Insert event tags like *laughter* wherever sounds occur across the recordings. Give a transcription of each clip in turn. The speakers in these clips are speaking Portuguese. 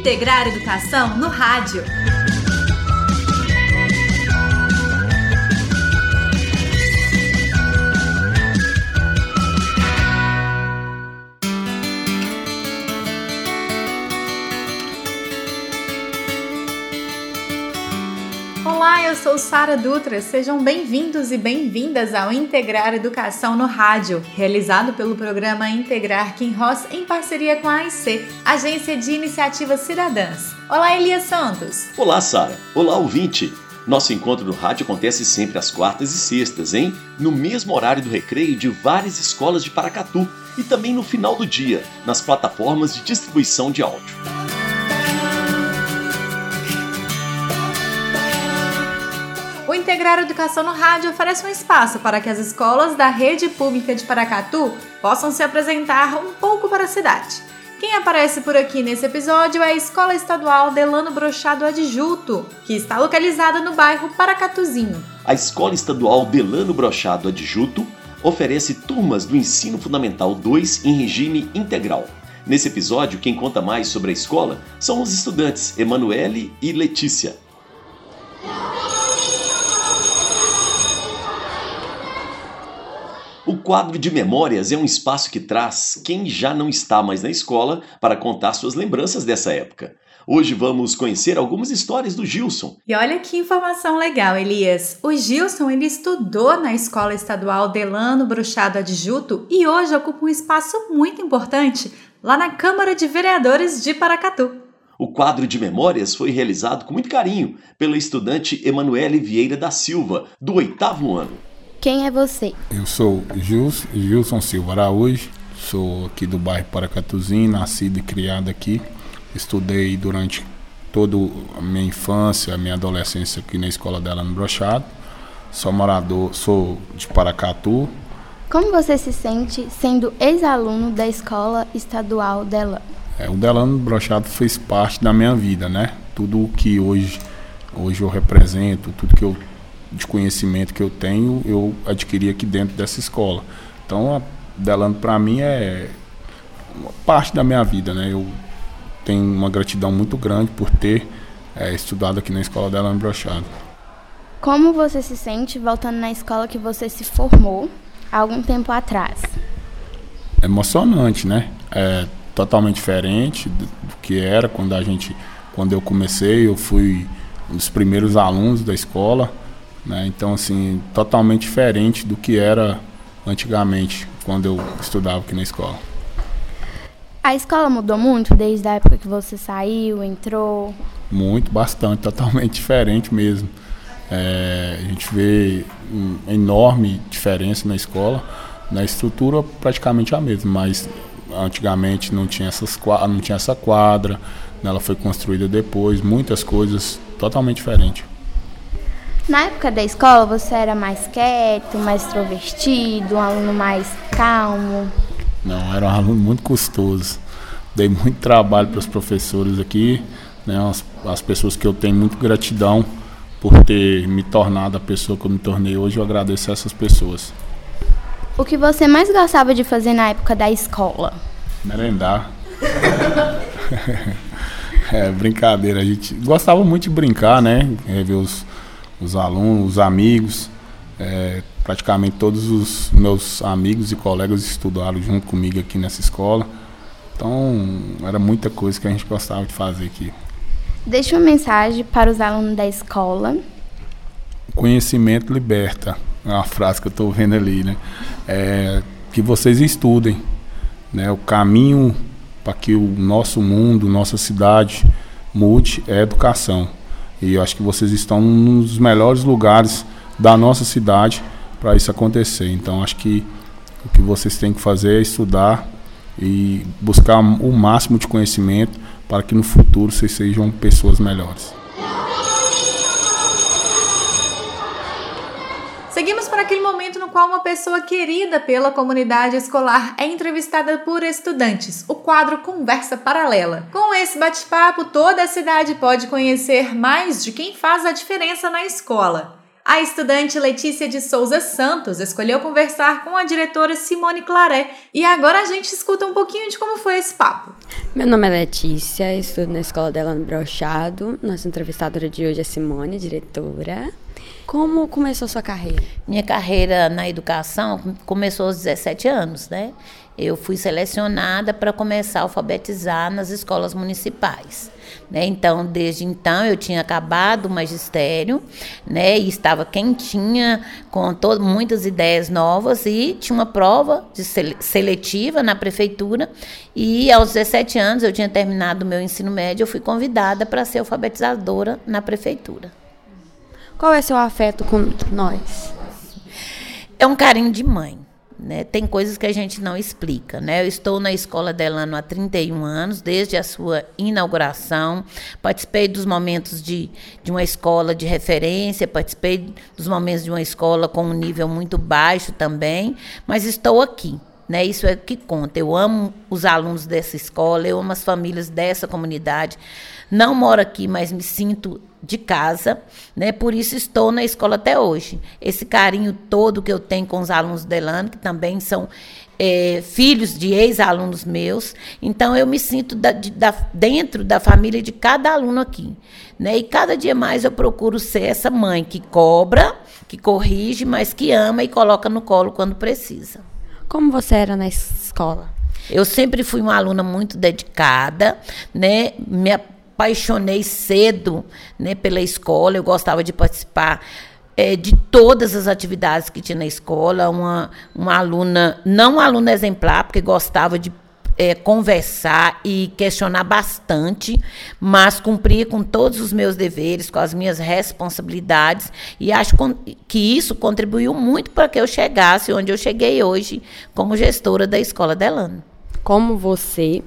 Integrar Educação no Rádio. Olá, eu sou Sara Dutra. Sejam bem-vindos e bem-vindas ao Integrar Educação no Rádio, realizado pelo programa Integrar Kim Ross em parceria com a AIC, Agência de Iniciativas Cidadãs. Olá, Elias Santos. Olá, Sara. Olá, ouvinte. Nosso encontro no rádio acontece sempre às quartas e sextas, hein? No mesmo horário do recreio de várias escolas de Paracatu e também no final do dia, nas plataformas de distribuição de áudio. O Integrar Educação no Rádio oferece um espaço para que as escolas da rede pública de Paracatu possam se apresentar um pouco para a cidade. Quem aparece por aqui nesse episódio é a Escola Estadual Delano Brochado Adjuto, que está localizada no bairro Paracatuzinho. A Escola Estadual Delano Brochado Adjuto oferece turmas do Ensino Fundamental 2 em regime integral. Nesse episódio, quem conta mais sobre a escola são os estudantes Emanuele e Letícia. O quadro de memórias é um espaço que traz quem já não está mais na escola para contar suas lembranças dessa época. Hoje vamos conhecer algumas histórias do Gilson. E olha que informação legal, Elias. O Gilson ele estudou na Escola Estadual Delano Bruxado Adjuto e hoje ocupa um espaço muito importante lá na Câmara de Vereadores de Paracatu. O quadro de memórias foi realizado com muito carinho pela estudante Emanuele Vieira da Silva, do oitavo ano. Quem é você? Eu sou Gils, Gilson Silva Araújo, sou aqui do bairro Paracatuzinho, nascido e criado aqui. Estudei durante toda a minha infância, a minha adolescência aqui na escola dela no Brochado. Sou morador, sou de Paracatu. Como você se sente sendo ex-aluno da escola estadual dela? É, o Delano Brochado fez parte da minha vida, né? Tudo o que hoje, hoje eu represento, tudo que eu de conhecimento que eu tenho, eu adquiri aqui dentro dessa escola. Então, a Delano para mim é uma parte da minha vida, né? Eu tenho uma gratidão muito grande por ter é, estudado aqui na escola Delano Brochado. Como você se sente voltando na escola que você se formou há algum tempo atrás? Emocionante, né? É totalmente diferente do, do que era quando a gente, quando eu comecei, eu fui um dos primeiros alunos da escola. Né? Então, assim, totalmente diferente do que era antigamente, quando eu estudava aqui na escola. A escola mudou muito desde a época que você saiu, entrou? Muito, bastante, *laughs* totalmente diferente mesmo. É, a gente vê uma enorme diferença na escola. Na estrutura, praticamente a mesma, mas antigamente não tinha, essas, não tinha essa quadra, ela foi construída depois, muitas coisas totalmente diferentes. Na época da escola, você era mais quieto, mais extrovertido, um aluno mais calmo? Não, era um aluno muito custoso. Dei muito trabalho para os professores aqui, né, as, as pessoas que eu tenho muito gratidão por ter me tornado a pessoa que eu me tornei hoje. Eu agradeço a essas pessoas. O que você mais gostava de fazer na época da escola? Merendar. *laughs* é, brincadeira. A gente gostava muito de brincar, né? É, ver os, os alunos, os amigos. É, praticamente todos os meus amigos e colegas estudaram junto comigo aqui nessa escola. Então, era muita coisa que a gente gostava de fazer aqui. Deixe uma mensagem para os alunos da escola. Conhecimento liberta. É uma frase que eu estou vendo ali, né? É, que vocês estudem. Né? O caminho para que o nosso mundo, nossa cidade mude é educação. E eu acho que vocês estão num dos melhores lugares da nossa cidade para isso acontecer. Então acho que o que vocês têm que fazer é estudar e buscar o máximo de conhecimento para que no futuro vocês sejam pessoas melhores. Seguimos para aquele momento no qual uma pessoa querida pela comunidade escolar é entrevistada por estudantes, o quadro Conversa Paralela. Com esse bate-papo, toda a cidade pode conhecer mais de quem faz a diferença na escola. A estudante Letícia de Souza Santos escolheu conversar com a diretora Simone Claré e agora a gente escuta um pouquinho de como foi esse papo. Meu nome é Letícia, estudo na escola dela no Brochado. Nossa entrevistadora de hoje é Simone, diretora. Como começou sua carreira? Minha carreira na educação começou aos 17 anos, né? Eu fui selecionada para começar a alfabetizar nas escolas municipais. Né? Então, desde então, eu tinha acabado o magistério né? e estava quentinha, com muitas ideias novas, e tinha uma prova seletiva na prefeitura. E aos 17 anos, eu tinha terminado o meu ensino médio, eu fui convidada para ser alfabetizadora na prefeitura. Qual é seu afeto com nós? É um carinho de mãe. Né? Tem coisas que a gente não explica. Né? Eu estou na escola Delano há 31 anos, desde a sua inauguração. Participei dos momentos de, de uma escola de referência, participei dos momentos de uma escola com um nível muito baixo também, mas estou aqui. Né? Isso é o que conta. Eu amo os alunos dessa escola, eu amo as famílias dessa comunidade. Não moro aqui, mas me sinto de casa, né? Por isso estou na escola até hoje. Esse carinho todo que eu tenho com os alunos Delano, que também são é, filhos de ex-alunos meus. Então eu me sinto da, de, da, dentro da família de cada aluno aqui, né? E cada dia mais eu procuro ser essa mãe que cobra, que corrige, mas que ama e coloca no colo quando precisa. Como você era na escola? Eu sempre fui uma aluna muito dedicada, né? Minha apaixonei cedo né, pela escola, eu gostava de participar é, de todas as atividades que tinha na escola. Uma, uma aluna, não uma aluna exemplar, porque gostava de é, conversar e questionar bastante, mas cumpria com todos os meus deveres, com as minhas responsabilidades, e acho que isso contribuiu muito para que eu chegasse onde eu cheguei hoje como gestora da Escola Delano. Como você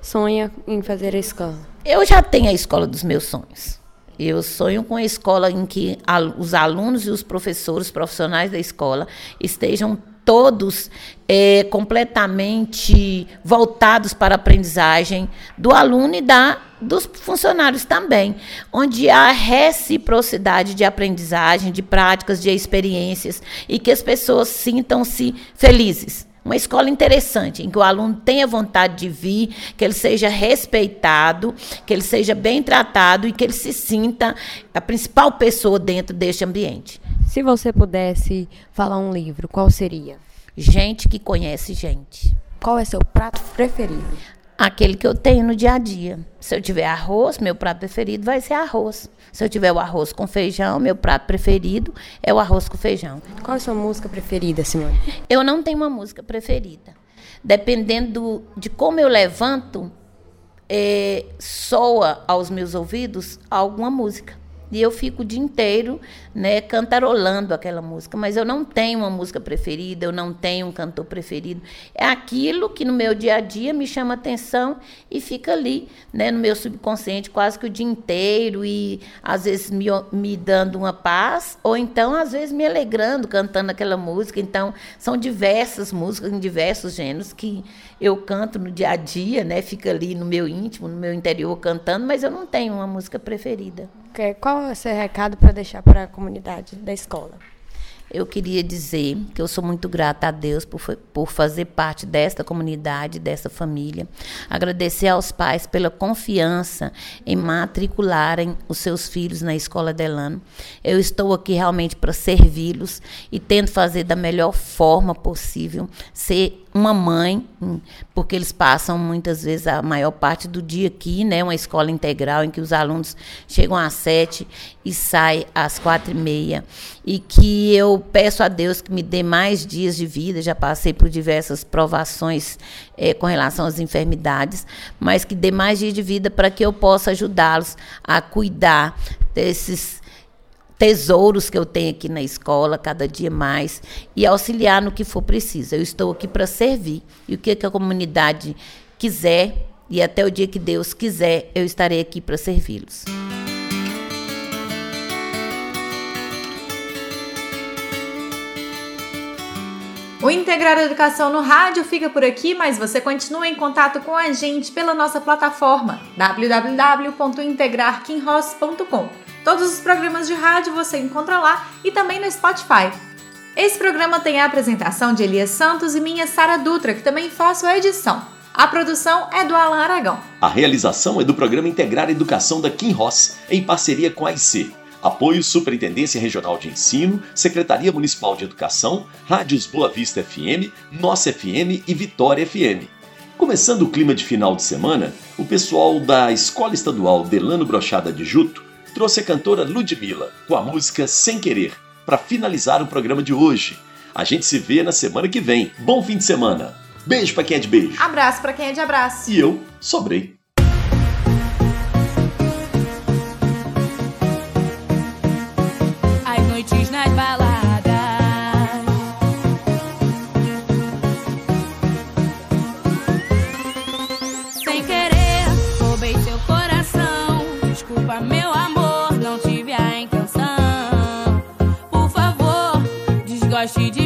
sonha em fazer a escola? Eu já tenho a escola dos meus sonhos. Eu sonho com a escola em que os alunos e os professores, profissionais da escola, estejam todos é, completamente voltados para a aprendizagem do aluno e da, dos funcionários também, onde há reciprocidade de aprendizagem, de práticas, de experiências e que as pessoas sintam-se felizes uma escola interessante, em que o aluno tenha vontade de vir, que ele seja respeitado, que ele seja bem tratado e que ele se sinta a principal pessoa dentro deste ambiente. Se você pudesse falar um livro, qual seria? Gente que conhece gente. Qual é seu prato preferido? Aquele que eu tenho no dia a dia. Se eu tiver arroz, meu prato preferido vai ser arroz. Se eu tiver o arroz com feijão, meu prato preferido é o arroz com feijão. Qual é a sua música preferida, Simone? Eu não tenho uma música preferida. Dependendo de como eu levanto, é, soa aos meus ouvidos alguma música. E eu fico o dia inteiro né, cantarolando aquela música. Mas eu não tenho uma música preferida, eu não tenho um cantor preferido. É aquilo que no meu dia a dia me chama atenção e fica ali, né, no meu subconsciente, quase que o dia inteiro, e às vezes me, me dando uma paz, ou então, às vezes, me alegrando, cantando aquela música. Então, são diversas músicas em diversos gêneros que eu canto no dia a dia, né? Fica ali no meu íntimo, no meu interior cantando, mas eu não tenho uma música preferida. Qual é o seu recado para deixar para a comunidade da escola? Eu queria dizer que eu sou muito grata a Deus por, por fazer parte desta comunidade, dessa família. Agradecer aos pais pela confiança em matricularem os seus filhos na escola Delano. Eu estou aqui realmente para servi-los e tento fazer da melhor forma possível, ser uma mãe, hum, porque eles passam muitas vezes a maior parte do dia aqui, né? Uma escola integral em que os alunos chegam às sete e saem às quatro e meia. E que eu peço a Deus que me dê mais dias de vida. Já passei por diversas provações é, com relação às enfermidades, mas que dê mais dias de vida para que eu possa ajudá-los a cuidar desses tesouros que eu tenho aqui na escola, cada dia mais, e auxiliar no que for preciso. Eu estou aqui para servir. E o que, que a comunidade quiser, e até o dia que Deus quiser, eu estarei aqui para servi-los. O Integrar Educação no Rádio fica por aqui, mas você continua em contato com a gente pela nossa plataforma www.integrarquinross.com Todos os programas de rádio você encontra lá e também no Spotify. Esse programa tem a apresentação de Elias Santos e minha Sara Dutra, que também faço a edição. A produção é do Alan Aragão. A realização é do Programa Integrar Educação da Kim Ross, em parceria com a IC. Apoio Superintendência Regional de Ensino, Secretaria Municipal de Educação, Rádios Boa Vista FM, Nossa FM e Vitória FM. Começando o clima de final de semana, o pessoal da Escola Estadual Delano Brochada de Juto trouxe a cantora Ludmilla com a música Sem Querer para finalizar o programa de hoje. A gente se vê na semana que vem. Bom fim de semana. Beijo para quem é de beijo. Abraço para quem é de abraço. E eu sobrei. she did.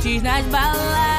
cítiš na zbala